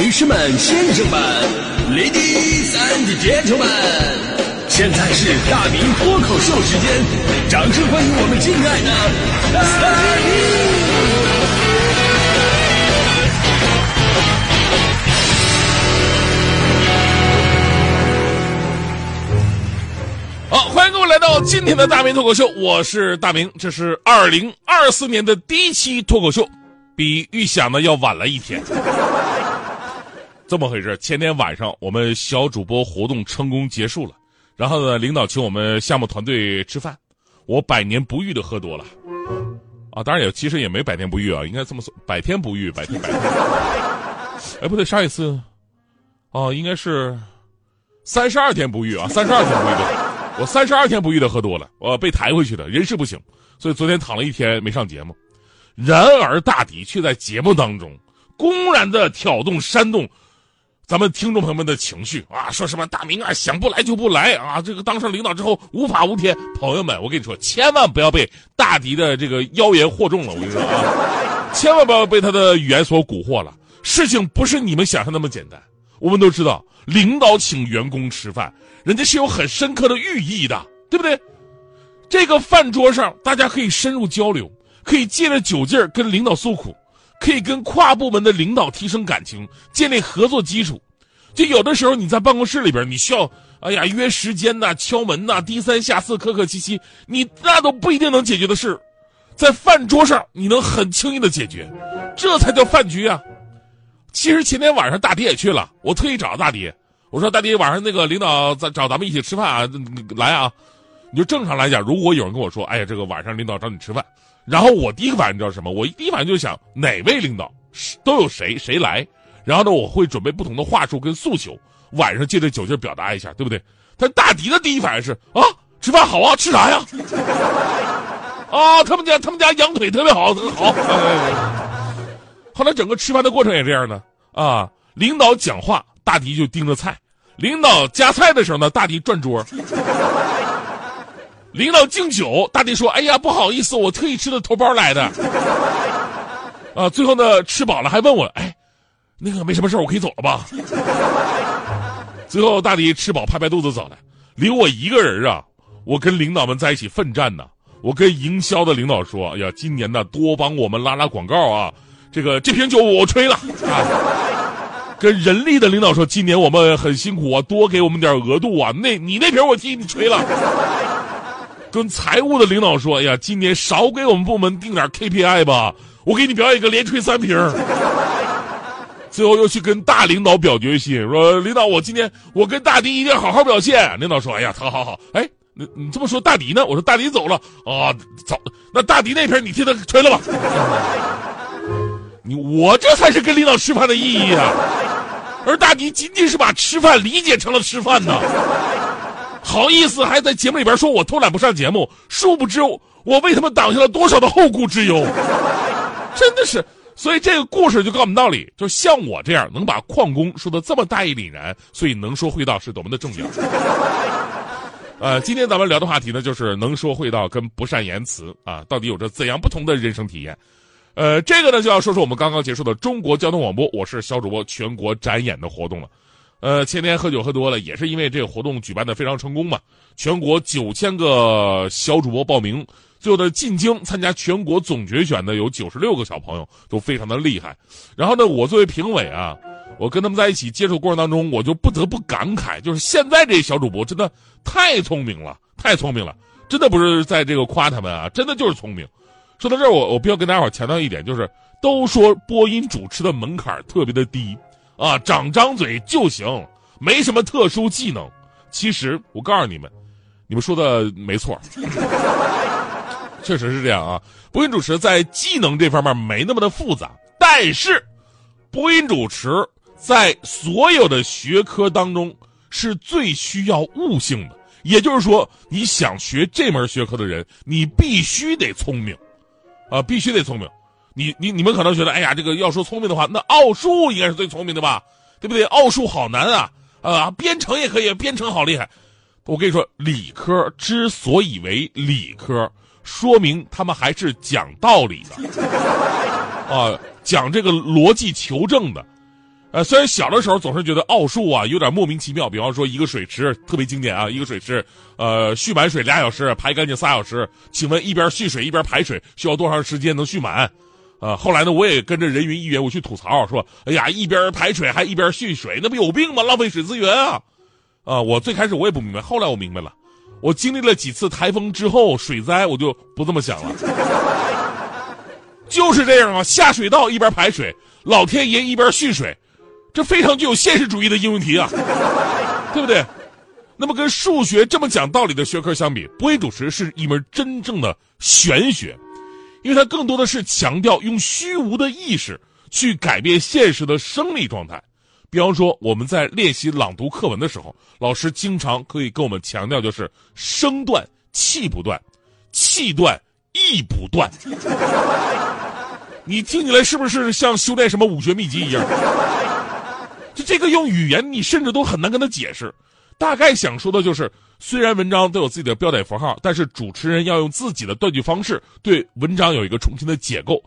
女士们、先生们，Ladies and Gentlemen，现在是大明脱口秀时间，掌声欢迎我们敬爱的大明！好，欢迎各位来到今天的大明脱口秀，我是大明，这是二零二四年的第一期脱口秀，比预想的要晚了一天。这么回事？前天晚上我们小主播活动成功结束了，然后呢，领导请我们项目团队吃饭，我百年不遇的喝多了，啊，当然也其实也没百年不遇啊，应该这么说，百天不遇，百天百天。哎，不对，上一次，哦，应该是三十二天不遇啊，三十二天不遇，我三十二天不遇的喝多了，我被抬回去的，人事不行，所以昨天躺了一天没上节目。然而大迪却在节目当中公然的挑动煽动。咱们听众朋友们的情绪啊，说什么大明啊想不来就不来啊，这个当上领导之后无法无天。朋友们，我跟你说，千万不要被大迪的这个妖言惑众了。我跟你说啊，千万不要被他的语言所蛊惑了。事情不是你们想象那么简单。我们都知道，领导请员工吃饭，人家是有很深刻的寓意的，对不对？这个饭桌上，大家可以深入交流，可以借着酒劲儿跟领导诉苦。可以跟跨部门的领导提升感情，建立合作基础。就有的时候你在办公室里边，你需要哎呀约时间呐、敲门呐、低三下四、客客气气，你那都不一定能解决的事，在饭桌上你能很轻易的解决，这才叫饭局啊！其实前天晚上大迪也去了，我特意找大迪，我说大迪晚上那个领导在找咱们一起吃饭啊，来啊！你就正常来讲，如果有人跟我说，哎呀这个晚上领导找你吃饭。然后我第一个反应你知道什么？我第一反应就想哪位领导都有谁谁来，然后呢我会准备不同的话术跟诉求，晚上借着酒劲表达一下，对不对？但大迪的第一反应是啊，吃饭好啊，吃啥呀？啊，他们家他们家羊腿特别好，好。后来整个吃饭的过程也这样的啊，领导讲话，大迪就盯着菜；领导夹菜的时候呢，大迪转桌。领导敬酒，大迪说：“哎呀，不好意思，我特意吃的头包来的。”啊，最后呢，吃饱了还问我：“哎，那个没什么事我可以走了吧？”最后大迪吃饱拍拍肚子走了，留我一个人啊。我跟领导们在一起奋战呢。我跟营销的领导说：“哎呀，今年呢多帮我们拉拉广告啊，这个这瓶酒我吹了啊。”跟人力的领导说：“今年我们很辛苦啊，多给我们点额度啊。那你那瓶我替你吹了。”跟财务的领导说：“哎呀，今年少给我们部门定点 KPI 吧，我给你表演一个连吹三瓶。”最后又去跟大领导表决心，说：“领导，我今天我跟大迪一定好好表现。”领导说：“哎呀，好好好，哎，你你这么说大迪呢？”我说：“大迪走了啊，走，那大迪那瓶你替他吹了吧。”你我这才是跟领导吃饭的意义啊，而大迪仅仅是把吃饭理解成了吃饭呢。好意思，还在节目里边说我偷懒不上节目，殊不知我为他们挡下了多少的后顾之忧，真的是。所以这个故事就告诉我们道理，就像我这样能把矿工说的这么大义凛然，所以能说会道是多么的重要。呃，今天咱们聊的话题呢，就是能说会道跟不善言辞啊，到底有着怎样不同的人生体验？呃，这个呢就要说说我们刚刚结束的中国交通广播，我是小主播全国展演的活动了。呃，前天喝酒喝多了，也是因为这个活动举办的非常成功嘛。全国九千个小主播报名，最后的进京参加全国总决选的有九十六个小朋友，都非常的厉害。然后呢，我作为评委啊，我跟他们在一起接触过程当中，我就不得不感慨，就是现在这些小主播真的太聪明了，太聪明了，真的不是在这个夸他们啊，真的就是聪明。说到这儿，我我必须要跟大家伙强调一点，就是都说播音主持的门槛特别的低。啊，长张嘴就行，没什么特殊技能。其实我告诉你们，你们说的没错，确实是这样啊。播音主持在技能这方面没那么的复杂，但是播音主持在所有的学科当中是最需要悟性的。也就是说，你想学这门学科的人，你必须得聪明，啊，必须得聪明。你你你们可能觉得，哎呀，这个要说聪明的话，那奥数应该是最聪明的吧，对不对？奥数好难啊，啊，编程也可以，编程好厉害。我跟你说，理科之所以为理科，说明他们还是讲道理的，啊，讲这个逻辑求证的。呃，虽然小的时候总是觉得奥数啊有点莫名其妙，比方说一个水池特别经典啊，一个水池，呃，蓄满水俩小时，排干净仨小时，请问一边蓄水一边排水需要多长时间能蓄满？啊，后来呢，我也跟着人云亦云，我去吐槽说，哎呀，一边排水还一边蓄水，那不有病吗？浪费水资源啊！啊，我最开始我也不明白，后来我明白了，我经历了几次台风之后水灾，我就不这么想了。就是这样啊，下水道一边排水，老天爷一边蓄水。这非常具有现实主义的应用题啊，对不对？那么跟数学这么讲道理的学科相比，播音主持是一门真正的玄学，因为它更多的是强调用虚无的意识去改变现实的生理状态。比方说，我们在练习朗读课文的时候，老师经常可以跟我们强调，就是声断气不断，气断意不断。你听起来是不是像修炼什么武学秘籍一样？就这个用语言，你甚至都很难跟他解释。大概想说的就是，虽然文章都有自己的标点符号，但是主持人要用自己的断句方式对文章有一个重新的解构。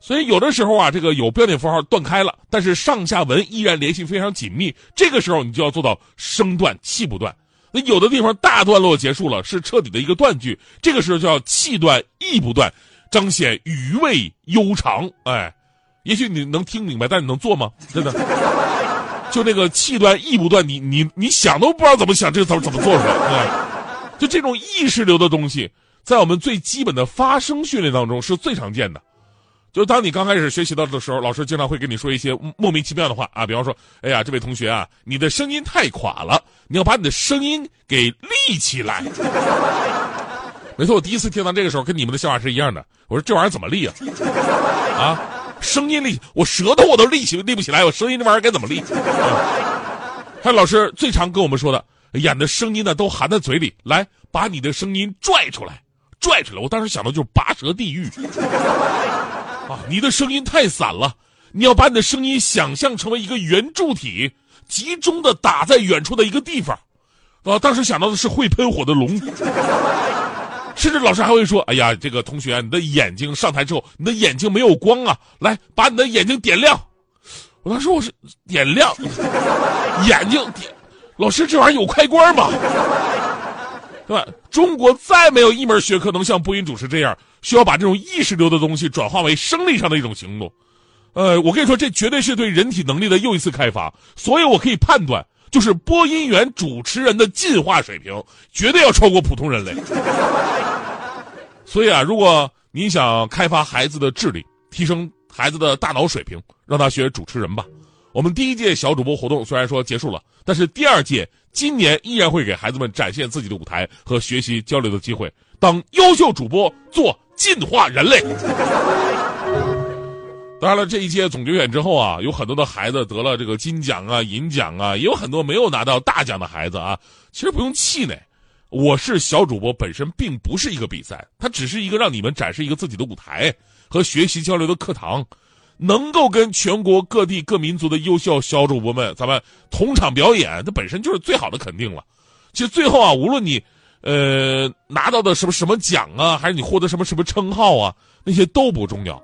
所以有的时候啊，这个有标点符号断开了，但是上下文依然联系非常紧密。这个时候你就要做到声断气不断。那有的地方大段落结束了，是彻底的一个断句，这个时候叫气断意不断，彰显余味悠长。哎，也许你能听明白，但你能做吗？真的。就那个气断意不断，你你你想都不知道怎么想，这个怎么怎么做出来？哎，就这种意识流的东西，在我们最基本的发声训练当中是最常见的。就当你刚开始学习到的时候，老师经常会跟你说一些莫名其妙的话啊，比方说，哎呀，这位同学啊，你的声音太垮了，你要把你的声音给立起来。没错，我第一次听到这个时候，跟你们的想法是一样的。我说这玩意儿怎么立啊？啊？声音立，我舌头我都立起立不起来，我声音这玩意儿该怎么立？还有老师最常跟我们说的，演的声音呢都含在嘴里，来把你的声音拽出来，拽出来。我当时想到就是拔舌地狱啊！你的声音太散了，你要把你的声音想象成为一个圆柱体，集中的打在远处的一个地方。啊，当时想到的是会喷火的龙。甚至老师还会说：“哎呀，这个同学，你的眼睛上台之后，你的眼睛没有光啊，来把你的眼睛点亮。”我当时我是点亮 眼睛点，老师这玩意儿有开关吗？对吧？中国再没有一门学科能像播音主持这样，需要把这种意识流的东西转化为生理上的一种行动。呃，我跟你说，这绝对是对人体能力的又一次开发。所以我可以判断，就是播音员主持人的进化水平绝对要超过普通人类。所以啊，如果你想开发孩子的智力，提升孩子的大脑水平，让他学主持人吧。我们第一届小主播活动虽然说结束了，但是第二届今年依然会给孩子们展现自己的舞台和学习交流的机会，当优秀主播，做进化人类。当然了，这一届总决选之后啊，有很多的孩子得了这个金奖啊、银奖啊，也有很多没有拿到大奖的孩子啊。其实不用气馁。我是小主播，本身并不是一个比赛，它只是一个让你们展示一个自己的舞台和学习交流的课堂，能够跟全国各地各民族的优秀小主播们咱们同场表演，这本身就是最好的肯定了。其实最后啊，无论你，呃，拿到的什么什么奖啊，还是你获得什么什么称号啊，那些都不重要。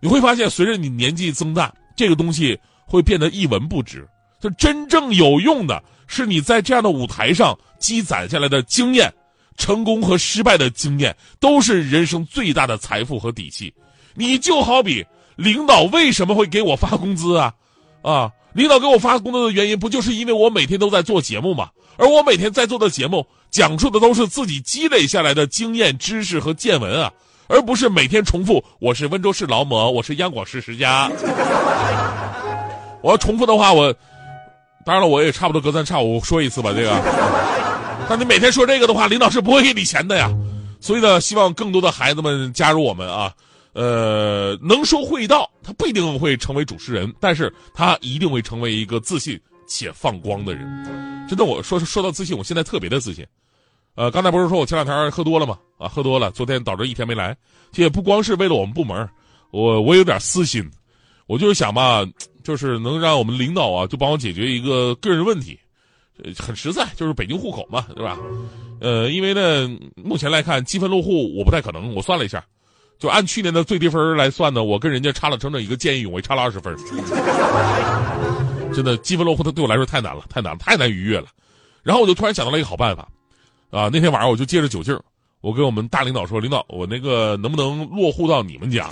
你会发现，随着你年纪增大，这个东西会变得一文不值。就真正有用的。是你在这样的舞台上积攒下来的经验，成功和失败的经验都是人生最大的财富和底气。你就好比领导为什么会给我发工资啊？啊，领导给我发工资的原因不就是因为我每天都在做节目吗？而我每天在做的节目讲述的都是自己积累下来的经验、知识和见闻啊，而不是每天重复我是温州市劳模，我是央广市十佳。我要重复的话，我。当然了，我也差不多隔三差五说一次吧，这个。但你每天说这个的话，领导是不会给你钱的呀。所以呢，希望更多的孩子们加入我们啊。呃，能说会道，他不一定会成为主持人，但是他一定会成为一个自信且放光的人。真的，我说说到自信，我现在特别的自信。呃，刚才不是说我前两天喝多了吗？啊，喝多了，昨天导致一天没来。这也不光是为了我们部门，我我有点私心，我就是想吧。就是能让我们领导啊，就帮我解决一个个人问题，很实在，就是北京户口嘛，对吧？呃，因为呢，目前来看积分落户我不太可能。我算了一下，就按去年的最低分来算呢，我跟人家差了整整一个见义勇为，差了二十分。真的积分落户，它对我来说太难了，太难了，太难逾越了。然后我就突然想到了一个好办法，啊，那天晚上我就借着酒劲儿，我跟我们大领导说：“领导，我那个能不能落户到你们家？”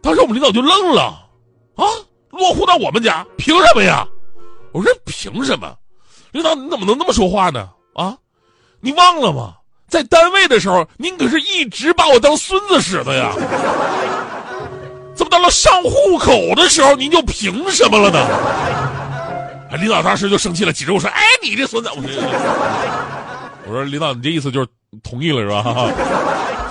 当时我们领导就愣了，啊，落户到我们家，凭什么呀？我说凭什么？领导你怎么能那么说话呢？啊，你忘了吗？在单位的时候，您可是一直把我当孙子使的呀。怎么到了上户口的时候，您就凭什么了呢？啊，领导当时就生气了，指着我说：“哎，你这孙子！”我说：“我说领导，你这意思就是同意了是吧？”